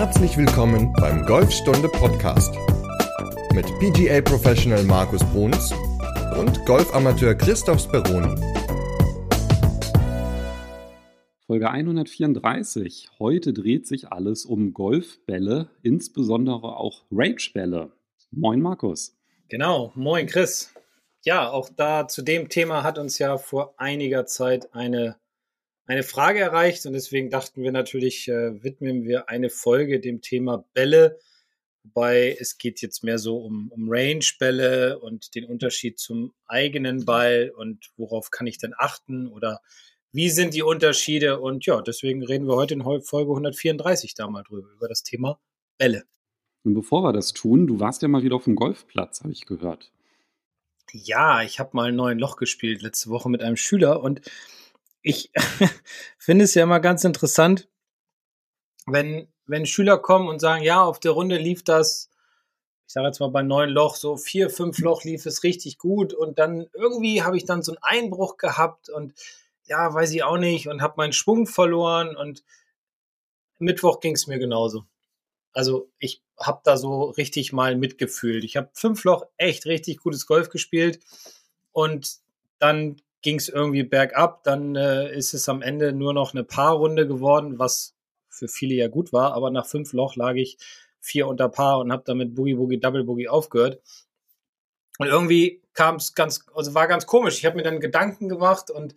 Herzlich willkommen beim Golfstunde Podcast mit PGA Professional Markus Bruns und Golfamateur Christoph Speroni. Folge 134. Heute dreht sich alles um Golfbälle, insbesondere auch Rangebälle. Moin Markus. Genau, moin Chris. Ja, auch da zu dem Thema hat uns ja vor einiger Zeit eine eine Frage erreicht und deswegen dachten wir natürlich, äh, widmen wir eine Folge dem Thema Bälle. Wobei es geht jetzt mehr so um, um Range-Bälle und den Unterschied zum eigenen Ball und worauf kann ich denn achten oder wie sind die Unterschiede? Und ja, deswegen reden wir heute in Folge 134 da mal drüber, über das Thema Bälle. Und bevor wir das tun, du warst ja mal wieder auf dem Golfplatz, habe ich gehört. Ja, ich habe mal ein neues Loch gespielt letzte Woche mit einem Schüler und ich finde es ja immer ganz interessant, wenn, wenn Schüler kommen und sagen, ja, auf der Runde lief das, ich sage jetzt mal bei neun Loch, so vier, fünf Loch lief es richtig gut und dann irgendwie habe ich dann so einen Einbruch gehabt und ja, weiß ich auch nicht und habe meinen Schwung verloren und Mittwoch ging es mir genauso. Also ich habe da so richtig mal mitgefühlt. Ich habe fünf Loch echt richtig gutes Golf gespielt und dann ging es irgendwie bergab. Dann äh, ist es am Ende nur noch eine Paarrunde geworden, was für viele ja gut war. Aber nach fünf Loch lag ich vier unter Paar und habe damit Boogie Boogie Double Boogie aufgehört. Und irgendwie kam es ganz, also war ganz komisch. Ich habe mir dann Gedanken gemacht und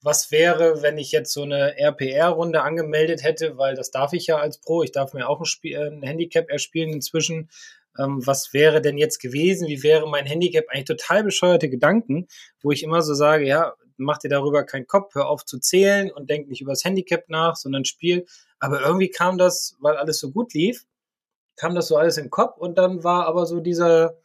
was wäre, wenn ich jetzt so eine RPR-Runde angemeldet hätte, weil das darf ich ja als Pro. Ich darf mir auch ein, Spiel, ein Handicap erspielen inzwischen ähm, was wäre denn jetzt gewesen, wie wäre mein Handicap, eigentlich total bescheuerte Gedanken, wo ich immer so sage, ja, mach dir darüber keinen Kopf, hör auf zu zählen und denk nicht über das Handicap nach, sondern spiel. Aber irgendwie kam das, weil alles so gut lief, kam das so alles im Kopf und dann war aber so dieser,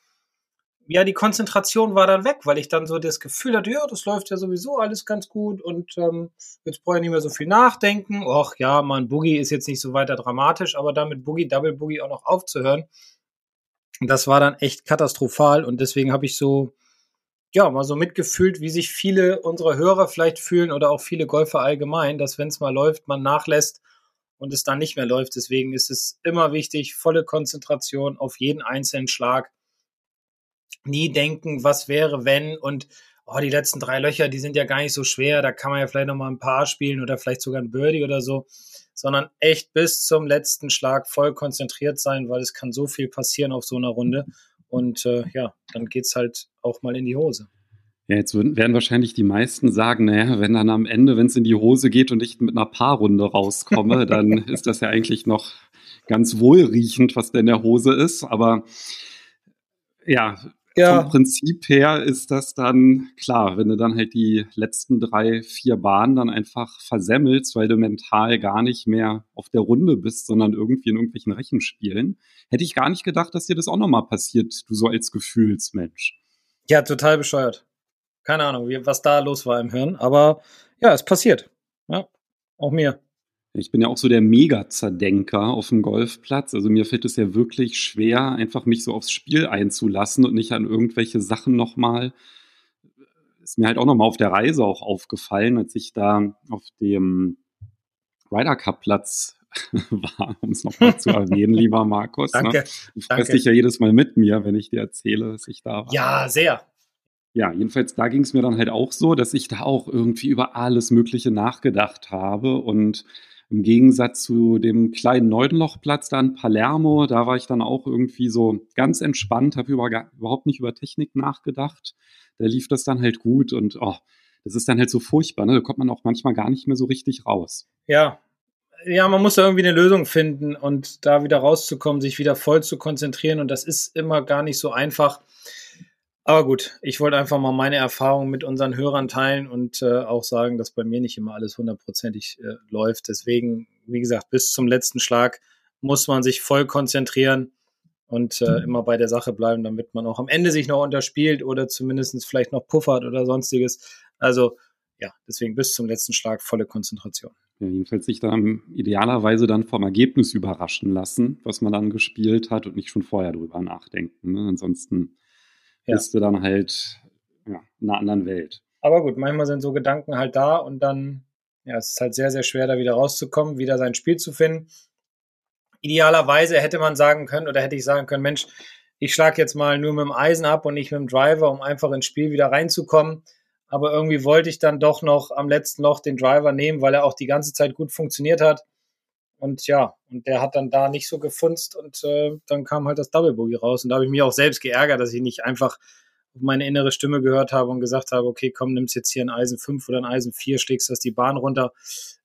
ja, die Konzentration war dann weg, weil ich dann so das Gefühl hatte, ja, das läuft ja sowieso alles ganz gut und ähm, jetzt brauche ich nicht mehr so viel nachdenken. Och ja, mein Boogie ist jetzt nicht so weiter dramatisch, aber damit Boogie, Double Boogie auch noch aufzuhören, das war dann echt katastrophal und deswegen habe ich so, ja, mal so mitgefühlt, wie sich viele unserer Hörer vielleicht fühlen oder auch viele Golfer allgemein, dass wenn es mal läuft, man nachlässt und es dann nicht mehr läuft. Deswegen ist es immer wichtig, volle Konzentration auf jeden einzelnen Schlag. Nie denken, was wäre, wenn und oh, die letzten drei Löcher, die sind ja gar nicht so schwer, da kann man ja vielleicht noch mal ein paar spielen oder vielleicht sogar ein Birdie oder so sondern echt bis zum letzten Schlag voll konzentriert sein, weil es kann so viel passieren auf so einer Runde. Und äh, ja, dann geht es halt auch mal in die Hose. Ja, jetzt werden wahrscheinlich die meisten sagen, naja, wenn dann am Ende, wenn es in die Hose geht und ich mit einer Paarrunde rauskomme, dann ist das ja eigentlich noch ganz wohlriechend, was da in der Hose ist. Aber ja, ja. vom Prinzip her ist das dann klar, wenn du dann halt die letzten drei, vier Bahnen dann einfach versemmelst, weil du mental gar nicht mehr auf der Runde bist, sondern irgendwie in irgendwelchen Rechenspielen. Hätte ich gar nicht gedacht, dass dir das auch nochmal passiert, du so als Gefühlsmensch. Ja, total bescheuert. Keine Ahnung, was da los war im Hirn, aber ja, es passiert. Ja, auch mir. Ich bin ja auch so der Mega-Zerdenker auf dem Golfplatz. Also mir fällt es ja wirklich schwer, einfach mich so aufs Spiel einzulassen und nicht an irgendwelche Sachen nochmal. Ist mir halt auch nochmal auf der Reise auch aufgefallen, als ich da auf dem Ryder Cup Platz war, um es nochmal zu erwähnen, lieber Markus. Ne? Danke. Ne? Du freust dich ja jedes Mal mit mir, wenn ich dir erzähle, dass ich da war. Ja, sehr. Ja, jedenfalls da ging es mir dann halt auch so, dass ich da auch irgendwie über alles Mögliche nachgedacht habe und im Gegensatz zu dem kleinen Neudenlochplatz da in Palermo, da war ich dann auch irgendwie so ganz entspannt, habe über, überhaupt nicht über Technik nachgedacht. Da lief das dann halt gut und oh, das ist dann halt so furchtbar. Ne? Da kommt man auch manchmal gar nicht mehr so richtig raus. Ja, ja, man muss da irgendwie eine Lösung finden und da wieder rauszukommen, sich wieder voll zu konzentrieren. Und das ist immer gar nicht so einfach. Aber gut, ich wollte einfach mal meine Erfahrungen mit unseren Hörern teilen und äh, auch sagen, dass bei mir nicht immer alles hundertprozentig äh, läuft. Deswegen, wie gesagt, bis zum letzten Schlag muss man sich voll konzentrieren und äh, mhm. immer bei der Sache bleiben, damit man auch am Ende sich noch unterspielt oder zumindest vielleicht noch puffert oder sonstiges. Also ja, deswegen bis zum letzten Schlag volle Konzentration. Ja, jedenfalls sich dann idealerweise dann vom Ergebnis überraschen lassen, was man dann gespielt hat und nicht schon vorher drüber nachdenken. Ne? Ansonsten ja. bist du dann halt ja, in einer anderen Welt. Aber gut, manchmal sind so Gedanken halt da und dann, ja, es ist halt sehr, sehr schwer, da wieder rauszukommen, wieder sein Spiel zu finden. idealerweise hätte man sagen können oder hätte ich sagen können, Mensch, ich schlage jetzt mal nur mit dem Eisen ab und nicht mit dem Driver, um einfach ins Spiel wieder reinzukommen. Aber irgendwie wollte ich dann doch noch am letzten Loch den Driver nehmen, weil er auch die ganze Zeit gut funktioniert hat. Und ja, und der hat dann da nicht so gefunzt und äh, dann kam halt das Double Bogey raus. Und da habe ich mich auch selbst geärgert, dass ich nicht einfach meine innere Stimme gehört habe und gesagt habe, okay, komm, nimmst jetzt hier ein Eisen 5 oder ein Eisen 4, schlägst das die Bahn runter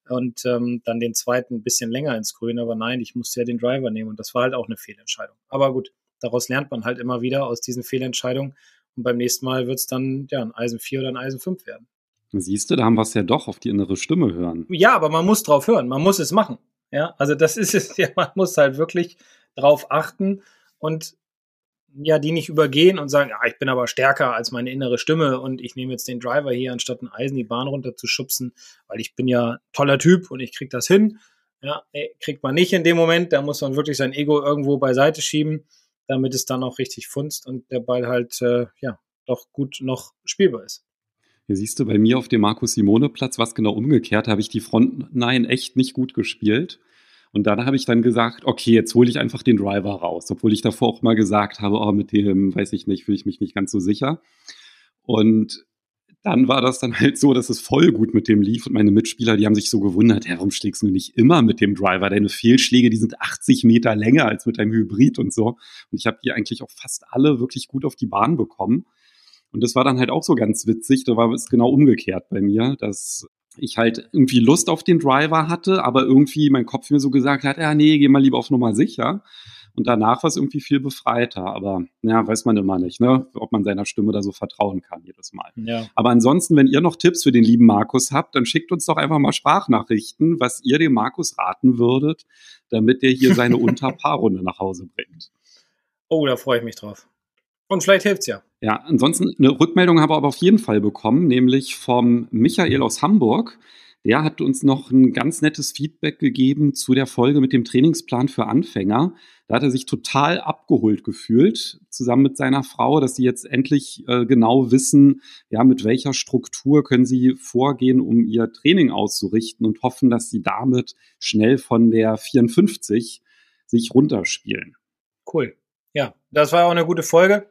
und ähm, dann den zweiten ein bisschen länger ins Grün. Aber nein, ich musste ja den Driver nehmen und das war halt auch eine Fehlentscheidung. Aber gut, daraus lernt man halt immer wieder aus diesen Fehlentscheidungen. Und beim nächsten Mal wird es dann ja ein Eisen 4 oder ein Eisen 5 werden. Siehst du, da haben wir es ja doch auf die innere Stimme hören. Ja, aber man muss drauf hören, man muss es machen. Ja, also das ist es ja, man muss halt wirklich drauf achten und ja, die nicht übergehen und sagen, ja, ich bin aber stärker als meine innere Stimme und ich nehme jetzt den Driver hier, anstatt ein Eisen die Bahn runter zu schubsen, weil ich bin ja toller Typ und ich krieg das hin. Ja, kriegt man nicht in dem Moment, da muss man wirklich sein Ego irgendwo beiseite schieben damit es dann auch richtig funzt und der Ball halt, äh, ja, doch gut noch spielbar ist. Hier siehst du bei mir auf dem Markus Simone Platz, was genau umgekehrt, habe ich die Front Nein echt nicht gut gespielt. Und dann habe ich dann gesagt, okay, jetzt hole ich einfach den Driver raus, obwohl ich davor auch mal gesagt habe, oh, mit dem, weiß ich nicht, fühle ich mich nicht ganz so sicher. Und dann war das dann halt so, dass es voll gut mit dem lief und meine Mitspieler, die haben sich so gewundert, ja, warum schlägst du nicht immer mit dem Driver? Deine Fehlschläge, die sind 80 Meter länger als mit deinem Hybrid und so. Und ich habe die eigentlich auch fast alle wirklich gut auf die Bahn bekommen. Und das war dann halt auch so ganz witzig. Da war es genau umgekehrt bei mir, dass ich halt irgendwie Lust auf den Driver hatte, aber irgendwie mein Kopf mir so gesagt hat, ja, nee, geh mal lieber auf Nummer sicher. Und danach war es irgendwie viel befreiter. Aber ja, weiß man immer nicht, ne? ob man seiner Stimme da so vertrauen kann jedes Mal. Ja. Aber ansonsten, wenn ihr noch Tipps für den lieben Markus habt, dann schickt uns doch einfach mal Sprachnachrichten, was ihr dem Markus raten würdet, damit er hier seine Unterpaarrunde nach Hause bringt. Oh, da freue ich mich drauf. Und vielleicht hilft's ja. Ja, ansonsten eine Rückmeldung haben wir aber auf jeden Fall bekommen, nämlich vom Michael aus Hamburg. Der hat uns noch ein ganz nettes Feedback gegeben zu der Folge mit dem Trainingsplan für Anfänger. Da hat er sich total abgeholt gefühlt, zusammen mit seiner Frau, dass sie jetzt endlich äh, genau wissen, ja, mit welcher Struktur können sie vorgehen, um ihr Training auszurichten und hoffen, dass sie damit schnell von der 54 sich runterspielen. Cool. Ja, das war auch eine gute Folge.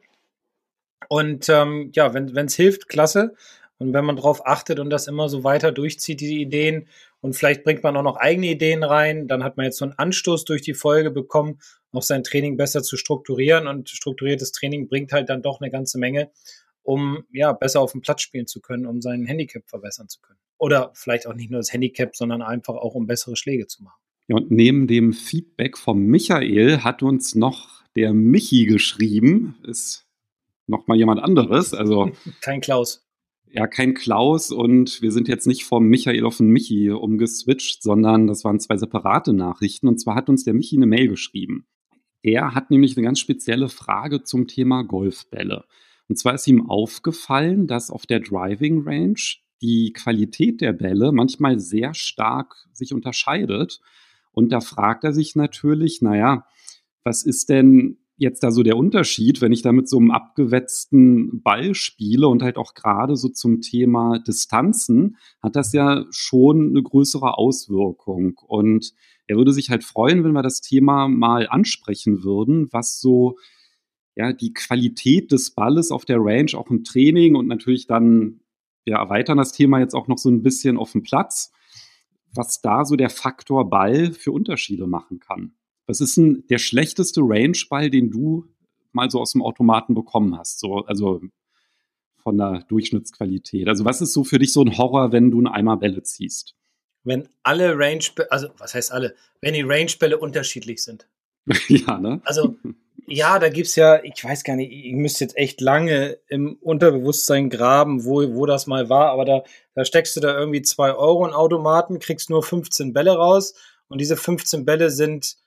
Und ähm, ja, wenn es hilft, klasse. Und wenn man darauf achtet und das immer so weiter durchzieht, diese Ideen, und vielleicht bringt man auch noch eigene Ideen rein, dann hat man jetzt so einen Anstoß durch die Folge bekommen, auch sein Training besser zu strukturieren. Und strukturiertes Training bringt halt dann doch eine ganze Menge, um ja besser auf dem Platz spielen zu können, um seinen Handicap verbessern zu können. Oder vielleicht auch nicht nur das Handicap, sondern einfach auch um bessere Schläge zu machen. Ja, und neben dem Feedback vom Michael hat uns noch der Michi geschrieben. Ist noch mal jemand anderes. Also kein Klaus ja kein Klaus und wir sind jetzt nicht vom Michael auf den Michi umgeswitcht, sondern das waren zwei separate Nachrichten. Und zwar hat uns der Michi eine Mail geschrieben. Er hat nämlich eine ganz spezielle Frage zum Thema Golfbälle. Und zwar ist ihm aufgefallen, dass auf der Driving Range die Qualität der Bälle manchmal sehr stark sich unterscheidet. Und da fragt er sich natürlich, naja, was ist denn jetzt da so der Unterschied, wenn ich da mit so einem abgewetzten Ball spiele und halt auch gerade so zum Thema Distanzen, hat das ja schon eine größere Auswirkung. Und er würde sich halt freuen, wenn wir das Thema mal ansprechen würden, was so ja die Qualität des Balles auf der Range auch im Training und natürlich dann ja erweitern das Thema jetzt auch noch so ein bisschen auf dem Platz, was da so der Faktor Ball für Unterschiede machen kann. Was ist denn der schlechteste Range-Ball, den du mal so aus dem Automaten bekommen hast? So, also von der Durchschnittsqualität. Also was ist so für dich so ein Horror, wenn du einen Eimer Bälle ziehst? Wenn alle Range, also was heißt alle? Wenn die Range-Bälle unterschiedlich sind. ja, ne? Also ja, da gibt's ja, ich weiß gar nicht, ich müsste jetzt echt lange im Unterbewusstsein graben, wo, wo das mal war, aber da, da steckst du da irgendwie zwei Euro in Automaten, kriegst nur 15 Bälle raus und diese 15 Bälle sind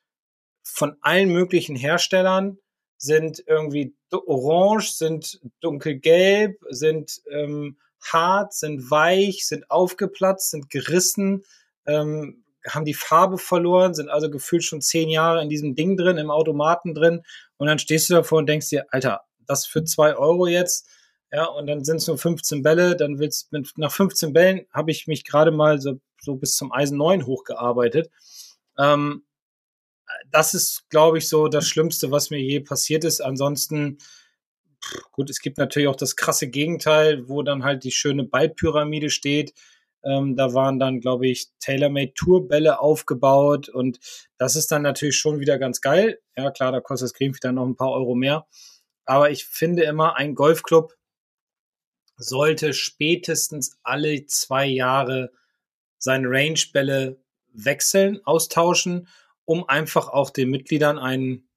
von allen möglichen Herstellern sind irgendwie orange, sind dunkelgelb, sind ähm, hart, sind weich, sind aufgeplatzt, sind gerissen, ähm, haben die Farbe verloren, sind also gefühlt schon zehn Jahre in diesem Ding drin, im Automaten drin. Und dann stehst du davor und denkst dir, Alter, das für zwei Euro jetzt. Ja, und dann sind es nur 15 Bälle. Dann willst mit, nach 15 Bällen habe ich mich gerade mal so, so bis zum Eisen 9 hochgearbeitet. Ähm, das ist, glaube ich, so das Schlimmste, was mir je passiert ist. Ansonsten, gut, es gibt natürlich auch das krasse Gegenteil, wo dann halt die schöne Ballpyramide steht. Ähm, da waren dann, glaube ich, Tailor-Made Tourbälle aufgebaut und das ist dann natürlich schon wieder ganz geil. Ja, klar, da kostet das Greenfield dann noch ein paar Euro mehr. Aber ich finde immer, ein Golfclub sollte spätestens alle zwei Jahre seine Range-Bälle wechseln, austauschen, um einfach auch den Mitgliedern einen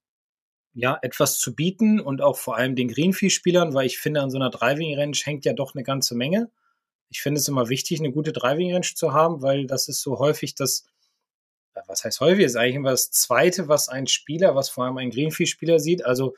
ja, etwas zu bieten und auch vor allem den Greenfee-Spielern, weil ich finde, an so einer Driving Range hängt ja doch eine ganze Menge. Ich finde es immer wichtig, eine gute Driving Range zu haben, weil das ist so häufig das, was heißt häufig, ist eigentlich immer das Zweite, was ein Spieler, was vor allem ein Greenfee-Spieler sieht. Also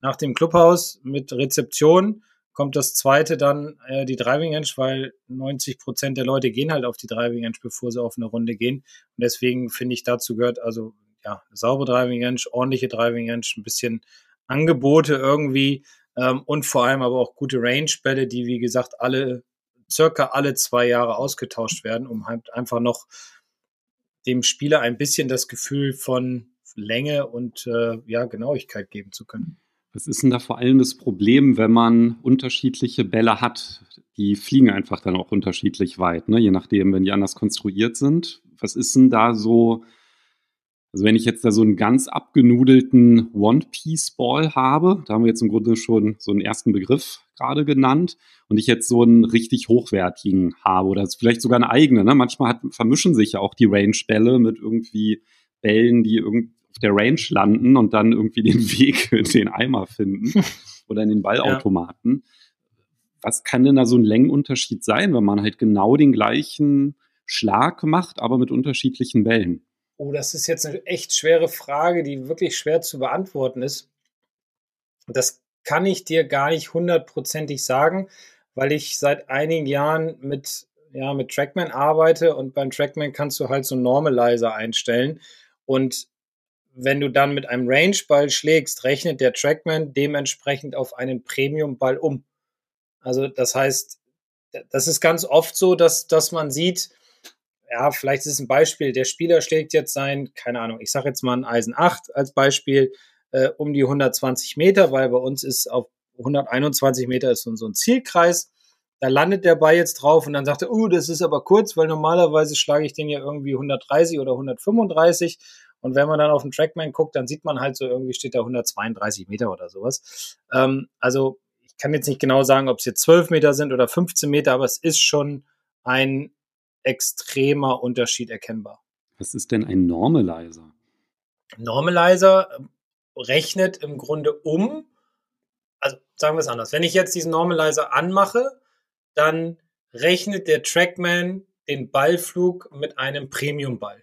nach dem Clubhaus mit Rezeption kommt das zweite dann äh, die Driving Range, weil 90 Prozent der Leute gehen halt auf die Driving Range, bevor sie auf eine Runde gehen. Und deswegen finde ich, dazu gehört also ja saubere Driving Range, ordentliche Driving Range, ein bisschen Angebote irgendwie ähm, und vor allem aber auch gute Range-Bälle, die wie gesagt alle circa alle zwei Jahre ausgetauscht werden, um halt einfach noch dem Spieler ein bisschen das Gefühl von Länge und äh, ja Genauigkeit geben zu können. Was ist denn da vor allem das Problem, wenn man unterschiedliche Bälle hat? Die fliegen einfach dann auch unterschiedlich weit, ne? je nachdem, wenn die anders konstruiert sind. Was ist denn da so, also wenn ich jetzt da so einen ganz abgenudelten One-Piece-Ball habe, da haben wir jetzt im Grunde schon so einen ersten Begriff gerade genannt, und ich jetzt so einen richtig hochwertigen habe oder vielleicht sogar eine eigene. Ne? Manchmal hat, vermischen sich ja auch die Range-Bälle mit irgendwie Bällen, die irgendwie auf der Range landen und dann irgendwie den Weg in den Eimer finden oder in den Ballautomaten. Ja. Was kann denn da so ein Längenunterschied sein, wenn man halt genau den gleichen Schlag macht, aber mit unterschiedlichen Bällen? Oh, das ist jetzt eine echt schwere Frage, die wirklich schwer zu beantworten ist. Das kann ich dir gar nicht hundertprozentig sagen, weil ich seit einigen Jahren mit, ja, mit Trackman arbeite und beim Trackman kannst du halt so Normalizer einstellen. Und wenn du dann mit einem Range-Ball schlägst, rechnet der Trackman dementsprechend auf einen Premium-Ball um. Also das heißt, das ist ganz oft so, dass, dass man sieht, ja, vielleicht ist es ein Beispiel, der Spieler schlägt jetzt sein, keine Ahnung, ich sage jetzt mal ein Eisen 8 als Beispiel, äh, um die 120 Meter, weil bei uns ist auf 121 Meter ist so, so ein Zielkreis. Da landet der Ball jetzt drauf und dann sagt er, oh, uh, das ist aber kurz, weil normalerweise schlage ich den ja irgendwie 130 oder 135 und wenn man dann auf den Trackman guckt, dann sieht man halt so, irgendwie steht da 132 Meter oder sowas. Ähm, also ich kann jetzt nicht genau sagen, ob es jetzt 12 Meter sind oder 15 Meter, aber es ist schon ein extremer Unterschied erkennbar. Was ist denn ein Normalizer? Normalizer rechnet im Grunde um, also sagen wir es anders, wenn ich jetzt diesen Normalizer anmache, dann rechnet der Trackman den Ballflug mit einem Premium-Ball.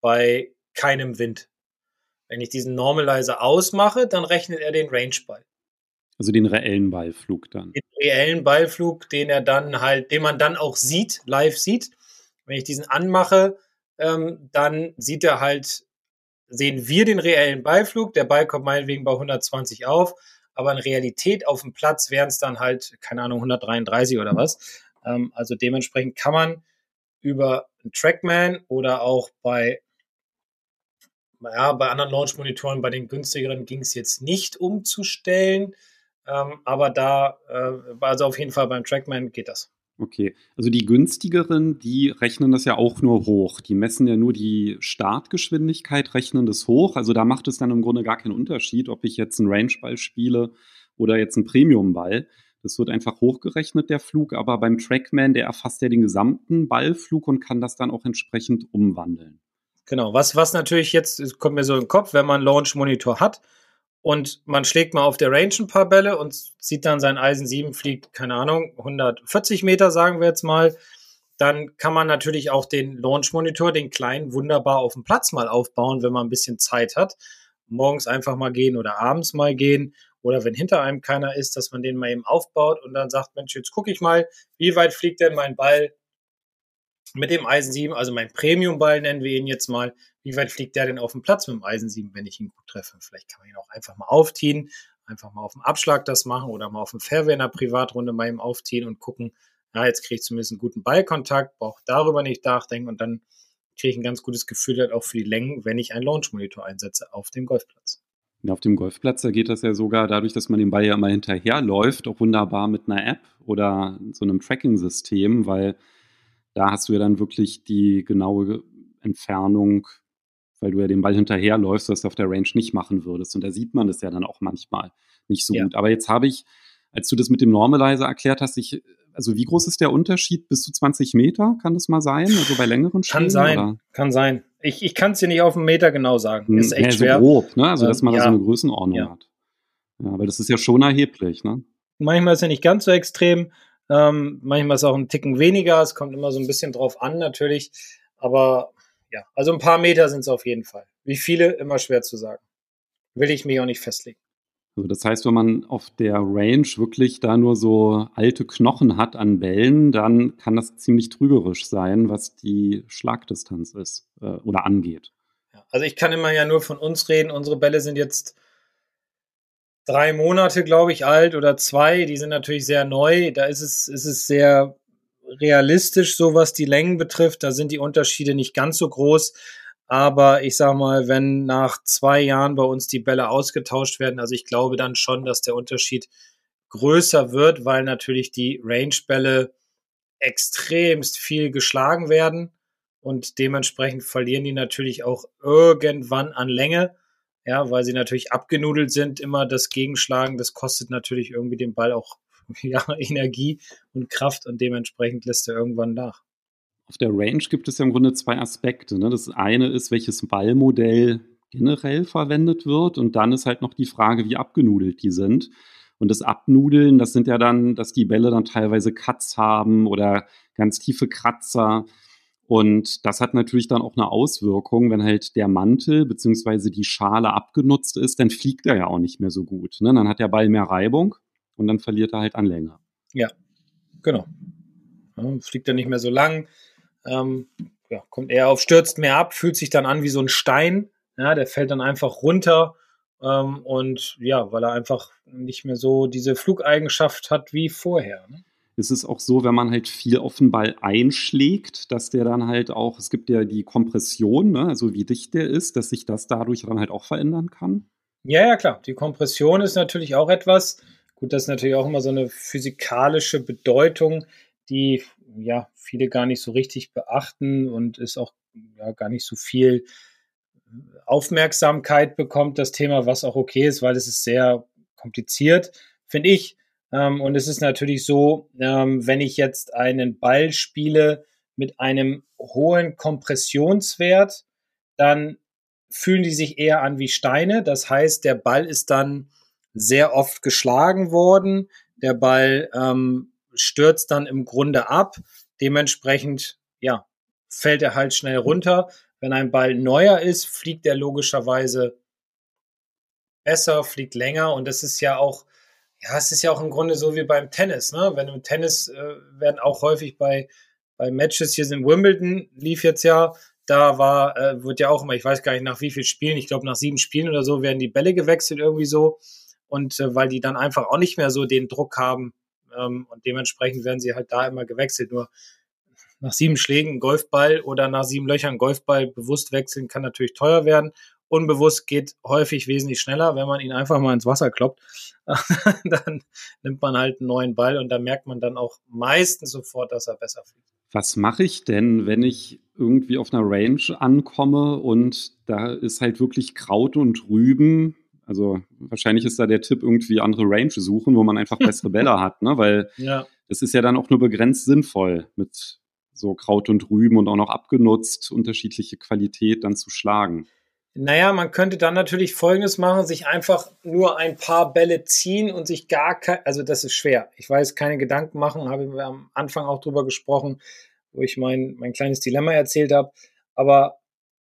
Bei keinem Wind. Wenn ich diesen Normalizer ausmache, dann rechnet er den Range-Ball. Also den reellen Ballflug dann. Den reellen Ballflug, den er dann halt, den man dann auch sieht, live sieht. Wenn ich diesen anmache, ähm, dann sieht er halt, sehen wir den reellen Ballflug. Der Ball kommt meinetwegen bei 120 auf, aber in Realität auf dem Platz wären es dann halt, keine Ahnung, 133 oder was. Ähm, also dementsprechend kann man über einen Trackman oder auch bei ja, bei anderen Launch-Monitoren, bei den günstigeren ging es jetzt nicht umzustellen. Ähm, aber da, äh, also auf jeden Fall beim Trackman geht das. Okay, also die günstigeren, die rechnen das ja auch nur hoch. Die messen ja nur die Startgeschwindigkeit, rechnen das hoch. Also da macht es dann im Grunde gar keinen Unterschied, ob ich jetzt einen Range-Ball spiele oder jetzt einen Premium-Ball. Das wird einfach hochgerechnet, der Flug, aber beim Trackman, der erfasst ja den gesamten Ballflug und kann das dann auch entsprechend umwandeln. Genau, was, was natürlich jetzt, kommt mir so in den Kopf, wenn man Launch Monitor hat und man schlägt mal auf der Range ein paar Bälle und sieht dann sein Eisen 7 fliegt, keine Ahnung, 140 Meter, sagen wir jetzt mal, dann kann man natürlich auch den Launch Monitor, den kleinen, wunderbar auf dem Platz mal aufbauen, wenn man ein bisschen Zeit hat. Morgens einfach mal gehen oder abends mal gehen oder wenn hinter einem keiner ist, dass man den mal eben aufbaut und dann sagt, Mensch, jetzt gucke ich mal, wie weit fliegt denn mein Ball mit dem Eisen 7, also mein Premium-Ball nennen wir ihn jetzt mal, wie weit fliegt der denn auf dem Platz mit dem Eisen 7, wenn ich ihn gut treffe? Vielleicht kann man ihn auch einfach mal aufziehen, einfach mal auf dem Abschlag das machen oder mal auf dem Fairway in der Privatrunde mal ihm aufziehen und gucken, ja, jetzt kriege ich zumindest einen guten Ballkontakt, brauche darüber nicht nachdenken und dann kriege ich ein ganz gutes Gefühl halt auch für die Längen, wenn ich einen Launch-Monitor einsetze auf dem Golfplatz. Auf dem Golfplatz, da geht das ja sogar dadurch, dass man den Ball ja immer hinterherläuft, auch wunderbar mit einer App oder so einem Tracking-System, weil da hast du ja dann wirklich die genaue Entfernung, weil du ja den Ball hinterherläufst, was du auf der Range nicht machen würdest. Und da sieht man das ja dann auch manchmal nicht so ja. gut. Aber jetzt habe ich, als du das mit dem Normalizer erklärt hast, ich also wie groß ist der Unterschied? Bis zu 20 Meter kann das mal sein? Also bei längeren Schlägen? Kann sein, oder? kann sein. Ich, ich kann es dir nicht auf einen Meter genau sagen. Hm, ist echt ja, so schwer. grob, ne? Also dass man ähm, da so eine Größenordnung ja. hat. Ja, weil das ist ja schon erheblich, ne? Manchmal ist ja nicht ganz so extrem. Ähm, manchmal ist es auch ein Ticken weniger. Es kommt immer so ein bisschen drauf an, natürlich. Aber ja, also ein paar Meter sind es auf jeden Fall. Wie viele, immer schwer zu sagen. Will ich mich auch nicht festlegen. Also das heißt, wenn man auf der Range wirklich da nur so alte Knochen hat an Bällen, dann kann das ziemlich trügerisch sein, was die Schlagdistanz ist äh, oder angeht. Also ich kann immer ja nur von uns reden. Unsere Bälle sind jetzt drei Monate, glaube ich, alt oder zwei. Die sind natürlich sehr neu. Da ist es, ist es sehr realistisch, so was die Längen betrifft. Da sind die Unterschiede nicht ganz so groß. Aber ich sag mal, wenn nach zwei Jahren bei uns die Bälle ausgetauscht werden, also ich glaube dann schon, dass der Unterschied größer wird, weil natürlich die Range-Bälle extremst viel geschlagen werden und dementsprechend verlieren die natürlich auch irgendwann an Länge, ja, weil sie natürlich abgenudelt sind. Immer das Gegenschlagen, das kostet natürlich irgendwie den Ball auch ja, Energie und Kraft und dementsprechend lässt er irgendwann nach auf der Range gibt es ja im Grunde zwei Aspekte. Ne? Das eine ist, welches Ballmodell generell verwendet wird. Und dann ist halt noch die Frage, wie abgenudelt die sind. Und das Abnudeln, das sind ja dann, dass die Bälle dann teilweise Cuts haben oder ganz tiefe Kratzer. Und das hat natürlich dann auch eine Auswirkung, wenn halt der Mantel bzw. die Schale abgenutzt ist, dann fliegt er ja auch nicht mehr so gut. Ne? Dann hat der Ball mehr Reibung und dann verliert er halt an Länge. Ja, genau. Ja, fliegt er nicht mehr so lang, ähm, ja, kommt eher auf, stürzt mehr ab, fühlt sich dann an wie so ein Stein. Ja, der fällt dann einfach runter. Ähm, und ja, weil er einfach nicht mehr so diese Flugeigenschaft hat wie vorher. Ne? Ist es auch so, wenn man halt viel auf den Ball einschlägt, dass der dann halt auch, es gibt ja die Kompression, ne, also wie dicht der ist, dass sich das dadurch dann halt auch verändern kann? Ja, ja, klar. Die Kompression ist natürlich auch etwas, gut, das ist natürlich auch immer so eine physikalische Bedeutung, die ja viele gar nicht so richtig beachten und ist auch ja gar nicht so viel Aufmerksamkeit bekommt, das Thema, was auch okay ist, weil es ist sehr kompliziert, finde ich. Ähm, und es ist natürlich so, ähm, wenn ich jetzt einen Ball spiele mit einem hohen Kompressionswert, dann fühlen die sich eher an wie Steine. Das heißt, der Ball ist dann sehr oft geschlagen worden. Der Ball ähm, stürzt dann im Grunde ab. Dementsprechend, ja, fällt er halt schnell runter. Wenn ein Ball neuer ist, fliegt er logischerweise besser, fliegt länger und das ist ja auch, ja, es ist ja auch im Grunde so wie beim Tennis, ne? Wenn im Tennis äh, werden auch häufig bei, bei Matches hier in Wimbledon lief jetzt ja, da war, äh, wird ja auch immer, ich weiß gar nicht nach wie viel Spielen, ich glaube nach sieben Spielen oder so werden die Bälle gewechselt irgendwie so. Und äh, weil die dann einfach auch nicht mehr so den Druck haben, ähm, und dementsprechend werden sie halt da immer gewechselt. Nur nach sieben Schlägen Golfball oder nach sieben Löchern Golfball bewusst wechseln kann natürlich teuer werden. Unbewusst geht häufig wesentlich schneller, wenn man ihn einfach mal ins Wasser kloppt. dann nimmt man halt einen neuen Ball und da merkt man dann auch meistens sofort, dass er besser fliegt. Was mache ich denn, wenn ich irgendwie auf einer Range ankomme und da ist halt wirklich Kraut und Rüben also wahrscheinlich ist da der Tipp irgendwie andere Range suchen, wo man einfach bessere Bälle hat, ne? Weil ja. das ist ja dann auch nur begrenzt sinnvoll, mit so Kraut und Rüben und auch noch abgenutzt, unterschiedliche Qualität dann zu schlagen. Naja, man könnte dann natürlich Folgendes machen, sich einfach nur ein paar Bälle ziehen und sich gar kein, also das ist schwer. Ich weiß, keine Gedanken machen, habe ich am Anfang auch drüber gesprochen, wo ich mein, mein kleines Dilemma erzählt habe. Aber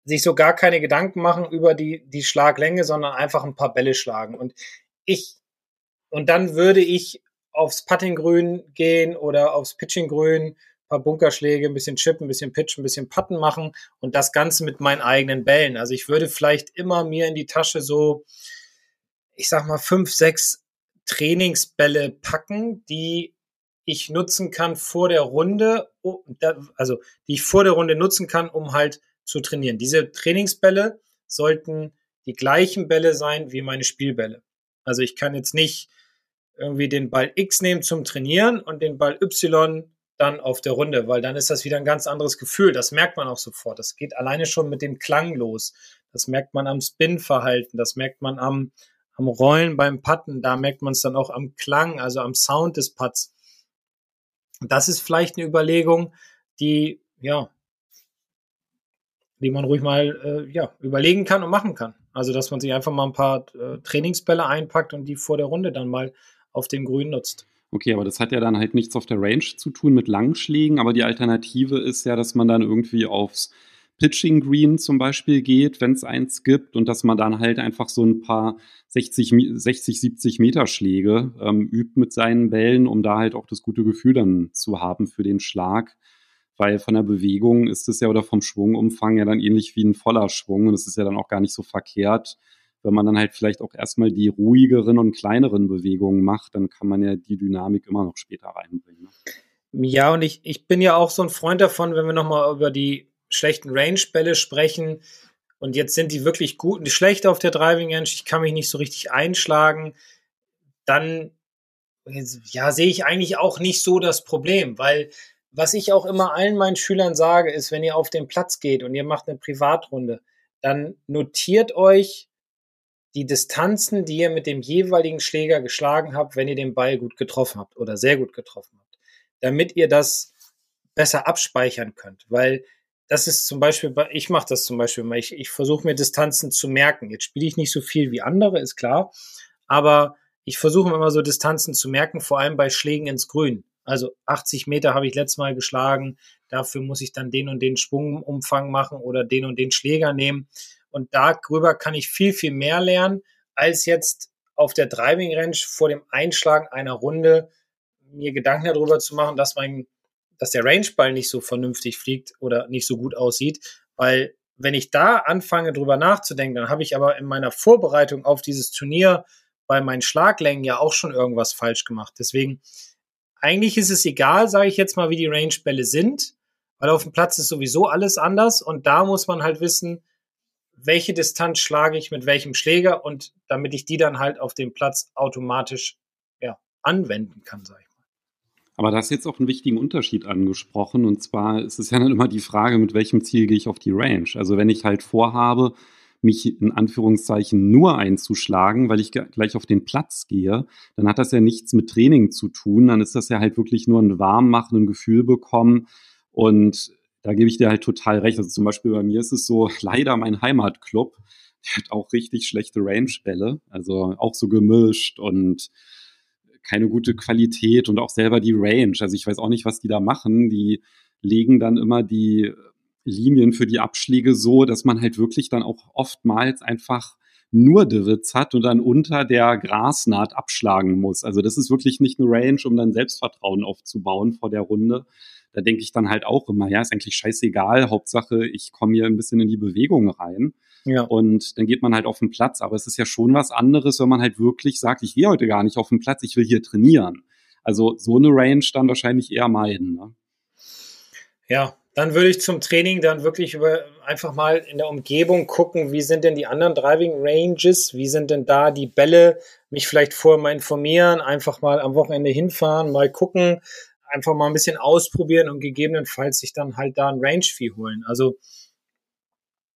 sich so gar keine Gedanken machen über die, die Schlaglänge, sondern einfach ein paar Bälle schlagen. Und ich, und dann würde ich aufs Puttinggrün gehen oder aufs Pitchinggrün, paar Bunkerschläge, ein bisschen Chip, ein bisschen Pitch, ein bisschen Putten machen und das Ganze mit meinen eigenen Bällen. Also ich würde vielleicht immer mir in die Tasche so, ich sag mal, fünf, sechs Trainingsbälle packen, die ich nutzen kann vor der Runde, also die ich vor der Runde nutzen kann, um halt zu trainieren. Diese Trainingsbälle sollten die gleichen Bälle sein wie meine Spielbälle. Also ich kann jetzt nicht irgendwie den Ball X nehmen zum Trainieren und den Ball Y dann auf der Runde, weil dann ist das wieder ein ganz anderes Gefühl. Das merkt man auch sofort. Das geht alleine schon mit dem Klang los. Das merkt man am Spin-Verhalten. Das merkt man am, am Rollen beim Putten. Da merkt man es dann auch am Klang, also am Sound des Putts. Das ist vielleicht eine Überlegung, die, ja, die man ruhig mal äh, ja, überlegen kann und machen kann. Also, dass man sich einfach mal ein paar äh, Trainingsbälle einpackt und die vor der Runde dann mal auf dem Grün nutzt. Okay, aber das hat ja dann halt nichts auf der Range zu tun mit Langschlägen, aber die Alternative ist ja, dass man dann irgendwie aufs Pitching Green zum Beispiel geht, wenn es eins gibt, und dass man dann halt einfach so ein paar 60, 60 70 Meter Schläge ähm, übt mit seinen Bällen, um da halt auch das gute Gefühl dann zu haben für den Schlag. Weil von der Bewegung ist es ja oder vom Schwungumfang ja dann ähnlich wie ein voller Schwung. Und es ist ja dann auch gar nicht so verkehrt, wenn man dann halt vielleicht auch erstmal die ruhigeren und kleineren Bewegungen macht, dann kann man ja die Dynamik immer noch später reinbringen. Ne? Ja, und ich, ich bin ja auch so ein Freund davon, wenn wir nochmal über die schlechten Range-Bälle sprechen. Und jetzt sind die wirklich gut und die schlecht auf der Driving Range. Ich kann mich nicht so richtig einschlagen. Dann, ja, sehe ich eigentlich auch nicht so das Problem, weil was ich auch immer allen meinen Schülern sage, ist, wenn ihr auf den Platz geht und ihr macht eine Privatrunde, dann notiert euch die Distanzen, die ihr mit dem jeweiligen Schläger geschlagen habt, wenn ihr den Ball gut getroffen habt oder sehr gut getroffen habt, damit ihr das besser abspeichern könnt. Weil das ist zum Beispiel, ich mache das zum Beispiel ich, ich versuche mir Distanzen zu merken. Jetzt spiele ich nicht so viel wie andere, ist klar, aber ich versuche mir immer so Distanzen zu merken, vor allem bei Schlägen ins Grün. Also 80 Meter habe ich letztes Mal geschlagen, dafür muss ich dann den und den Schwungumfang machen oder den und den Schläger nehmen. Und darüber kann ich viel, viel mehr lernen, als jetzt auf der Driving Range vor dem Einschlagen einer Runde mir Gedanken darüber zu machen, dass mein, dass der Rangeball nicht so vernünftig fliegt oder nicht so gut aussieht, weil wenn ich da anfange drüber nachzudenken, dann habe ich aber in meiner Vorbereitung auf dieses Turnier bei meinen Schlaglängen ja auch schon irgendwas falsch gemacht. Deswegen eigentlich ist es egal, sage ich jetzt mal, wie die Rangebälle sind, weil auf dem Platz ist sowieso alles anders und da muss man halt wissen, welche Distanz schlage ich mit welchem Schläger und damit ich die dann halt auf dem Platz automatisch ja, anwenden kann, sage ich mal. Aber da hast jetzt auch einen wichtigen Unterschied angesprochen und zwar ist es ja dann immer die Frage, mit welchem Ziel gehe ich auf die Range. Also wenn ich halt vorhabe, mich in Anführungszeichen nur einzuschlagen, weil ich gleich auf den Platz gehe, dann hat das ja nichts mit Training zu tun. Dann ist das ja halt wirklich nur ein Warmmachen, ein Gefühl bekommen. Und da gebe ich dir halt total recht. Also zum Beispiel bei mir ist es so, leider mein Heimatclub, der hat auch richtig schlechte Range-Bälle, also auch so gemischt und keine gute Qualität und auch selber die Range. Also ich weiß auch nicht, was die da machen. Die legen dann immer die Linien für die Abschläge so, dass man halt wirklich dann auch oftmals einfach nur Divots hat und dann unter der Grasnaht abschlagen muss. Also das ist wirklich nicht eine Range, um dann Selbstvertrauen aufzubauen vor der Runde, da denke ich dann halt auch immer, ja, ist eigentlich scheißegal, Hauptsache, ich komme hier ein bisschen in die Bewegung rein. Ja. Und dann geht man halt auf den Platz. Aber es ist ja schon was anderes, wenn man halt wirklich sagt, ich gehe heute gar nicht auf den Platz, ich will hier trainieren. Also so eine Range dann wahrscheinlich eher meiden. Ne? Ja, dann würde ich zum Training dann wirklich über einfach mal in der Umgebung gucken, wie sind denn die anderen Driving Ranges, wie sind denn da die Bälle, mich vielleicht vorher mal informieren, einfach mal am Wochenende hinfahren, mal gucken, einfach mal ein bisschen ausprobieren und gegebenenfalls sich dann halt da ein Range-Fee holen. Also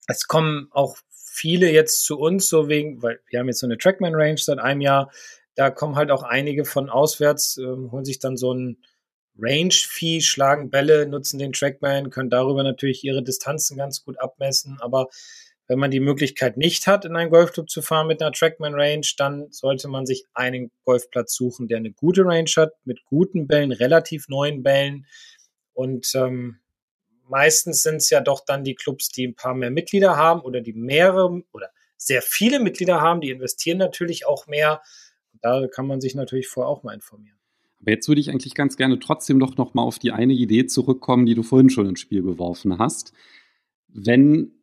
es kommen auch viele jetzt zu uns, so wegen, weil wir haben jetzt so eine Trackman-Range seit einem Jahr, da kommen halt auch einige von auswärts, äh, holen sich dann so ein Range-Fee, schlagen Bälle, nutzen den Trackman, können darüber natürlich ihre Distanzen ganz gut abmessen, aber wenn man die Möglichkeit nicht hat, in einen Golfclub zu fahren mit einer Trackman Range, dann sollte man sich einen Golfplatz suchen, der eine gute Range hat, mit guten Bällen, relativ neuen Bällen. Und ähm, meistens sind es ja doch dann die Clubs, die ein paar mehr Mitglieder haben oder die mehrere oder sehr viele Mitglieder haben, die investieren natürlich auch mehr. Da kann man sich natürlich vorher auch mal informieren. Aber jetzt würde ich eigentlich ganz gerne trotzdem doch noch mal auf die eine Idee zurückkommen, die du vorhin schon ins Spiel geworfen hast. Wenn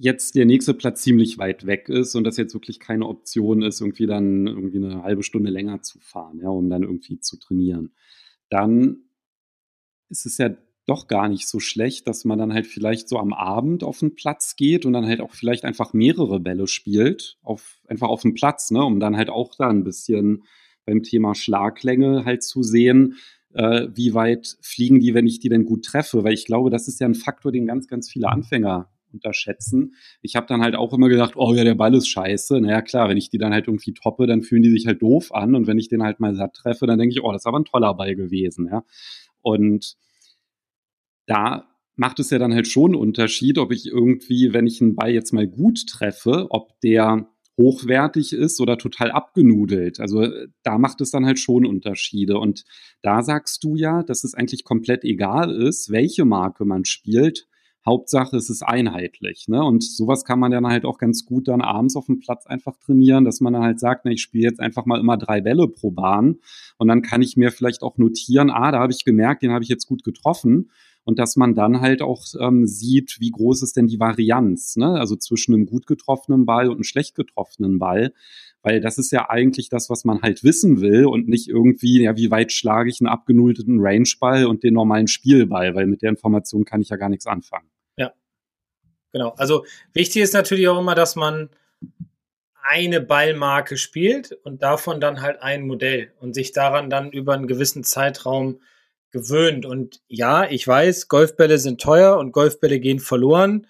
jetzt der nächste Platz ziemlich weit weg ist und das jetzt wirklich keine Option ist, irgendwie dann irgendwie eine halbe Stunde länger zu fahren, ja, um dann irgendwie zu trainieren, dann ist es ja doch gar nicht so schlecht, dass man dann halt vielleicht so am Abend auf den Platz geht und dann halt auch vielleicht einfach mehrere Bälle spielt, auf, einfach auf dem Platz, ne, um dann halt auch da ein bisschen beim Thema Schlaglänge halt zu sehen, äh, wie weit fliegen die, wenn ich die denn gut treffe, weil ich glaube, das ist ja ein Faktor, den ganz, ganz viele Anfänger unterschätzen. Ich habe dann halt auch immer gedacht, oh ja, der Ball ist scheiße. Naja, klar, wenn ich die dann halt irgendwie toppe, dann fühlen die sich halt doof an. Und wenn ich den halt mal satt treffe, dann denke ich, oh, das ist aber ein toller Ball gewesen. Ja. Und da macht es ja dann halt schon einen Unterschied, ob ich irgendwie, wenn ich einen Ball jetzt mal gut treffe, ob der hochwertig ist oder total abgenudelt. Also da macht es dann halt schon Unterschiede. Und da sagst du ja, dass es eigentlich komplett egal ist, welche Marke man spielt, Hauptsache es ist einheitlich. Ne? Und sowas kann man dann halt auch ganz gut dann abends auf dem Platz einfach trainieren, dass man dann halt sagt, ne, ich spiele jetzt einfach mal immer drei Bälle pro Bahn und dann kann ich mir vielleicht auch notieren, ah, da habe ich gemerkt, den habe ich jetzt gut getroffen und dass man dann halt auch ähm, sieht, wie groß ist denn die Varianz, ne? also zwischen einem gut getroffenen Ball und einem schlecht getroffenen Ball. Weil das ist ja eigentlich das, was man halt wissen will und nicht irgendwie, ja, wie weit schlage ich einen abgenulteten Rangeball und den normalen Spielball, weil mit der Information kann ich ja gar nichts anfangen. Ja, genau. Also wichtig ist natürlich auch immer, dass man eine Ballmarke spielt und davon dann halt ein Modell und sich daran dann über einen gewissen Zeitraum gewöhnt. Und ja, ich weiß, Golfbälle sind teuer und Golfbälle gehen verloren,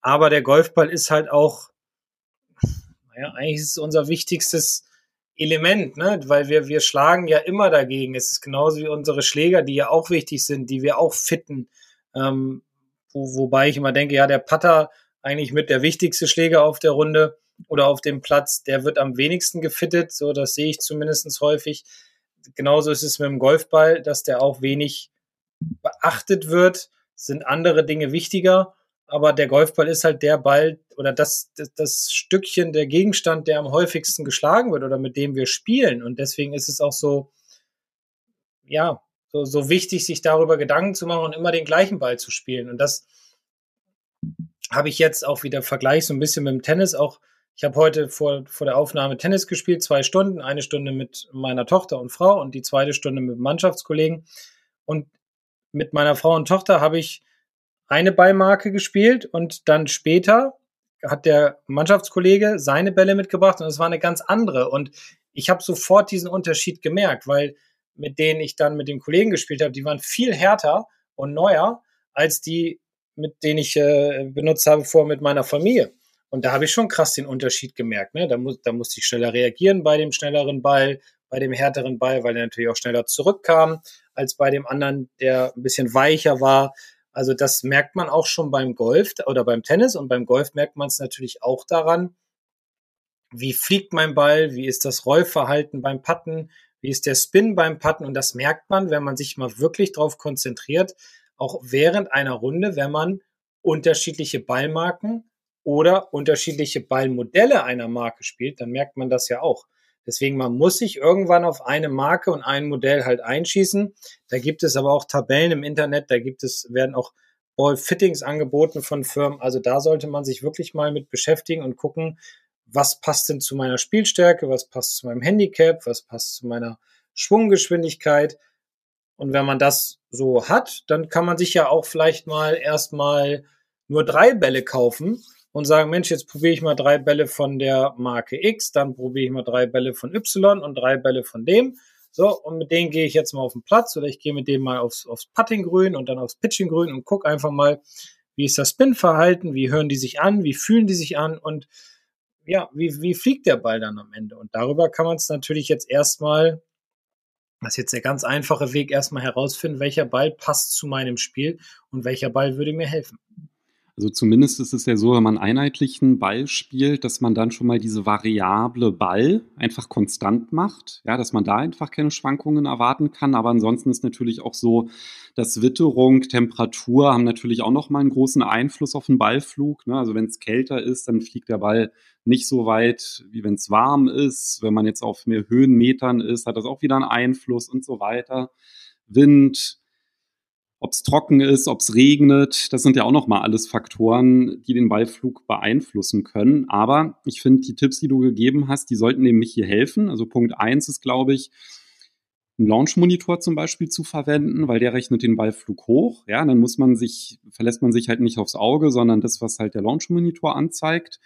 aber der Golfball ist halt auch ja, eigentlich ist es unser wichtigstes Element, ne? weil wir, wir schlagen ja immer dagegen. Es ist genauso wie unsere Schläger, die ja auch wichtig sind, die wir auch fitten. Ähm, wo, wobei ich immer denke, ja, der Putter eigentlich mit der wichtigste Schläger auf der Runde oder auf dem Platz, der wird am wenigsten gefittet. So, das sehe ich zumindest häufig. Genauso ist es mit dem Golfball, dass der auch wenig beachtet wird. Sind andere Dinge wichtiger aber der Golfball ist halt der Ball oder das, das, das, Stückchen, der Gegenstand, der am häufigsten geschlagen wird oder mit dem wir spielen. Und deswegen ist es auch so, ja, so, so wichtig, sich darüber Gedanken zu machen und immer den gleichen Ball zu spielen. Und das habe ich jetzt auch wieder Vergleich so ein bisschen mit dem Tennis auch. Ich habe heute vor, vor der Aufnahme Tennis gespielt, zwei Stunden, eine Stunde mit meiner Tochter und Frau und die zweite Stunde mit Mannschaftskollegen. Und mit meiner Frau und Tochter habe ich eine Ballmarke gespielt und dann später hat der Mannschaftskollege seine Bälle mitgebracht und es war eine ganz andere. Und ich habe sofort diesen Unterschied gemerkt, weil mit denen ich dann mit den Kollegen gespielt habe, die waren viel härter und neuer als die, mit denen ich äh, benutzt habe vor mit meiner Familie. Und da habe ich schon krass den Unterschied gemerkt. Ne? Da, muss, da musste ich schneller reagieren bei dem schnelleren Ball, bei dem härteren Ball, weil der natürlich auch schneller zurückkam als bei dem anderen, der ein bisschen weicher war. Also das merkt man auch schon beim Golf oder beim Tennis und beim Golf merkt man es natürlich auch daran, wie fliegt mein Ball, wie ist das Rollverhalten beim Putten, wie ist der Spin beim Putten und das merkt man, wenn man sich mal wirklich darauf konzentriert, auch während einer Runde, wenn man unterschiedliche Ballmarken oder unterschiedliche Ballmodelle einer Marke spielt, dann merkt man das ja auch. Deswegen, man muss sich irgendwann auf eine Marke und ein Modell halt einschießen. Da gibt es aber auch Tabellen im Internet, da gibt es, werden auch Ball-Fittings angeboten von Firmen. Also da sollte man sich wirklich mal mit beschäftigen und gucken, was passt denn zu meiner Spielstärke, was passt zu meinem Handicap, was passt zu meiner Schwunggeschwindigkeit. Und wenn man das so hat, dann kann man sich ja auch vielleicht mal erstmal nur drei Bälle kaufen und sagen, Mensch, jetzt probiere ich mal drei Bälle von der Marke X, dann probiere ich mal drei Bälle von Y und drei Bälle von dem. So, und mit denen gehe ich jetzt mal auf den Platz oder ich gehe mit dem mal aufs, aufs Puttinggrün und dann aufs Pitchinggrün und gucke einfach mal, wie ist das Spin-Verhalten, wie hören die sich an, wie fühlen die sich an und ja, wie, wie fliegt der Ball dann am Ende? Und darüber kann man es natürlich jetzt erstmal, das ist jetzt der ganz einfache Weg, erstmal herausfinden, welcher Ball passt zu meinem Spiel und welcher Ball würde mir helfen. Also zumindest ist es ja so, wenn man einheitlichen Ball spielt, dass man dann schon mal diese Variable Ball einfach konstant macht, ja, dass man da einfach keine Schwankungen erwarten kann. Aber ansonsten ist natürlich auch so, dass Witterung, Temperatur haben natürlich auch noch mal einen großen Einfluss auf den Ballflug. Ne? Also wenn es kälter ist, dann fliegt der Ball nicht so weit, wie wenn es warm ist. Wenn man jetzt auf mehr Höhenmetern ist, hat das auch wieder einen Einfluss und so weiter. Wind, ob es trocken ist, ob es regnet, das sind ja auch nochmal alles Faktoren, die den Ballflug beeinflussen können. Aber ich finde, die Tipps, die du gegeben hast, die sollten nämlich hier helfen. Also Punkt eins ist, glaube ich, einen Launch-Monitor zum Beispiel zu verwenden, weil der rechnet den Ballflug hoch. Ja, dann muss man sich, verlässt man sich halt nicht aufs Auge, sondern das, was halt der Launch-Monitor anzeigt.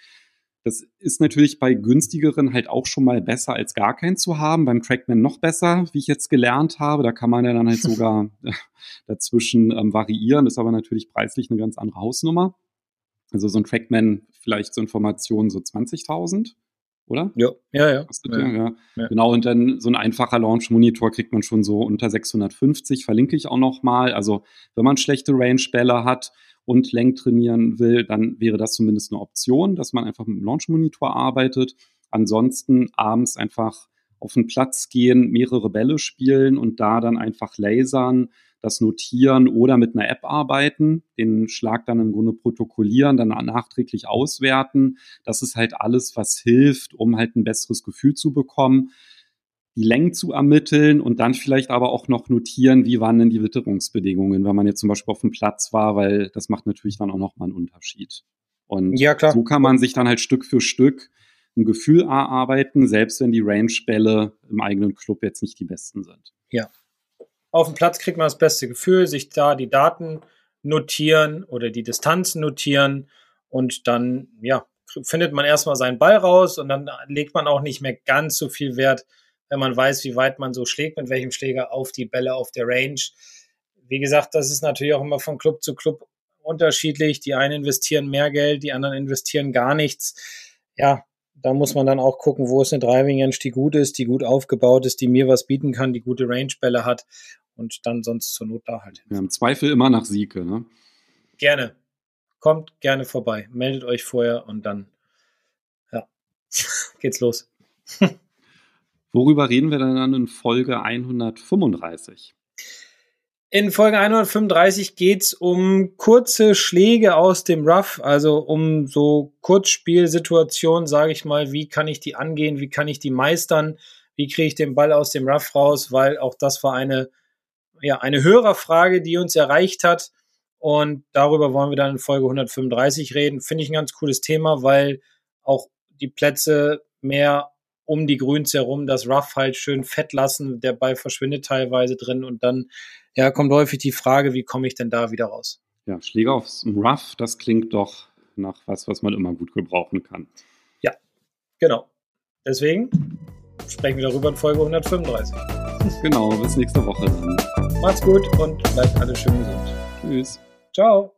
Das ist natürlich bei günstigeren halt auch schon mal besser als gar keinen zu haben. Beim Trackman noch besser, wie ich jetzt gelernt habe. Da kann man ja dann halt sogar dazwischen ähm, variieren. Das ist aber natürlich preislich eine ganz andere Hausnummer. Also so ein Trackman vielleicht so Informationen so 20.000 oder? Ja, ja, ja. ja. ja. ja. Genau, und dann so ein einfacher Launch-Monitor kriegt man schon so unter 650, verlinke ich auch nochmal. Also wenn man schlechte Range-Bälle hat und Längen trainieren will, dann wäre das zumindest eine Option, dass man einfach mit dem Launch-Monitor arbeitet. Ansonsten abends einfach auf den Platz gehen, mehrere Bälle spielen und da dann einfach lasern, das notieren oder mit einer App arbeiten, den Schlag dann im Grunde protokollieren, dann nachträglich auswerten. Das ist halt alles, was hilft, um halt ein besseres Gefühl zu bekommen die Längen zu ermitteln und dann vielleicht aber auch noch notieren, wie waren denn die Witterungsbedingungen, wenn man jetzt zum Beispiel auf dem Platz war, weil das macht natürlich dann auch nochmal einen Unterschied. Und ja, so kann man sich dann halt Stück für Stück ein Gefühl erarbeiten, selbst wenn die Range-Bälle im eigenen Club jetzt nicht die besten sind. Ja. Auf dem Platz kriegt man das beste Gefühl, sich da die Daten notieren oder die Distanzen notieren und dann, ja, findet man erstmal seinen Ball raus und dann legt man auch nicht mehr ganz so viel Wert wenn man weiß, wie weit man so schlägt, mit welchem Schläger auf die Bälle auf der Range. Wie gesagt, das ist natürlich auch immer von Club zu Club unterschiedlich. Die einen investieren mehr Geld, die anderen investieren gar nichts. Ja, da muss man dann auch gucken, wo ist eine Driving Range, die gut ist, die gut aufgebaut ist, die mir was bieten kann, die gute Range-Bälle hat und dann sonst zur Not da halt. Ja, Im Zweifel immer nach Sieke, ne? Gerne. Kommt gerne vorbei. Meldet euch vorher und dann, ja, geht's los. Worüber reden wir dann in Folge 135? In Folge 135 geht's um kurze Schläge aus dem Rough, also um so Kurzspielsituationen, sage ich mal. Wie kann ich die angehen? Wie kann ich die meistern? Wie kriege ich den Ball aus dem Rough raus? Weil auch das war eine, ja, eine Hörerfrage, die uns erreicht hat. Und darüber wollen wir dann in Folge 135 reden. Finde ich ein ganz cooles Thema, weil auch die Plätze mehr um die Grüns herum das Rough halt schön fett lassen. Der Ball verschwindet teilweise drin und dann ja, kommt häufig die Frage, wie komme ich denn da wieder raus? Ja, Schläger aufs Rough, das klingt doch nach was, was man immer gut gebrauchen kann. Ja, genau. Deswegen sprechen wir darüber in Folge 135. Genau, bis nächste Woche dann. Macht's gut und bleibt alle schön gesund. Tschüss. Ciao.